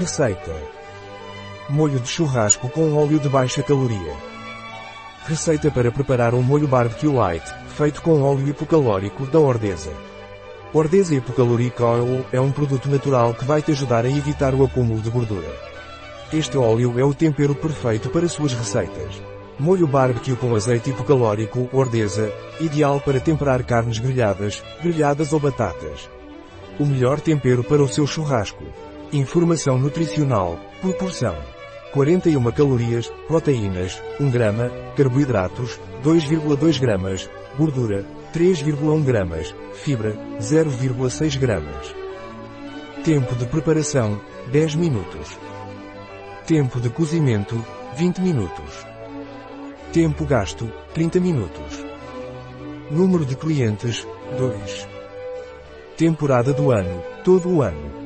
Receita. Molho de churrasco com óleo de baixa caloria. Receita para preparar um molho barbecue light, feito com óleo hipocalórico da Ordeza. Ordeza Hipocaloric Oil é um produto natural que vai te ajudar a evitar o acúmulo de gordura. Este óleo é o tempero perfeito para suas receitas. Molho barbecue com azeite hipocalórico Ordeza, ideal para temperar carnes grelhadas, grelhadas ou batatas. O melhor tempero para o seu churrasco. Informação nutricional, por porção. 41 calorias, proteínas, 1 grama, carboidratos, 2,2 gramas, gordura, 3,1 gramas, fibra, 0,6 gramas. Tempo de preparação, 10 minutos. Tempo de cozimento, 20 minutos. Tempo gasto, 30 minutos. Número de clientes, 2. Temporada do ano, todo o ano.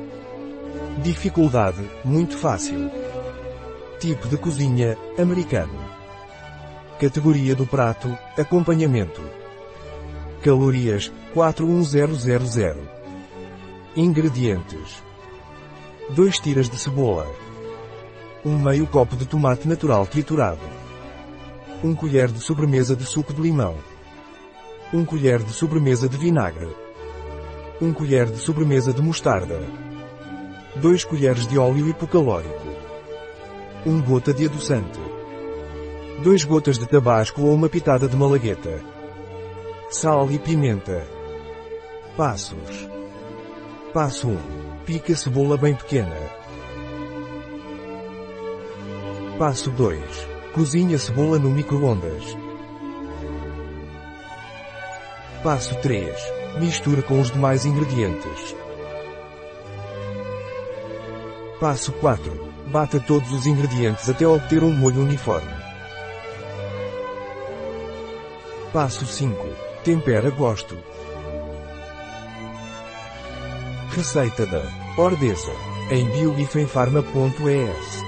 Dificuldade, muito fácil. Tipo de cozinha, americano. Categoria do prato, acompanhamento. Calorias, 41000. Ingredientes. 2 tiras de cebola. 1 meio copo de tomate natural triturado. 1 colher de sobremesa de suco de limão. 1 colher de sobremesa de vinagre. 1 colher de sobremesa de mostarda. 2 colheres de óleo hipocalórico. 1 gota de adoçante. 2 gotas de tabasco ou uma pitada de malagueta. Sal e pimenta. Passos. Passo 1. Pica a cebola bem pequena. Passo 2. Cozinhe a cebola no micro-ondas. Passo 3. Misture com os demais ingredientes. Passo 4. Bata todos os ingredientes até obter um molho uniforme. Passo 5. Tempera gosto. Receita da Ordeza em biogifenfarma.es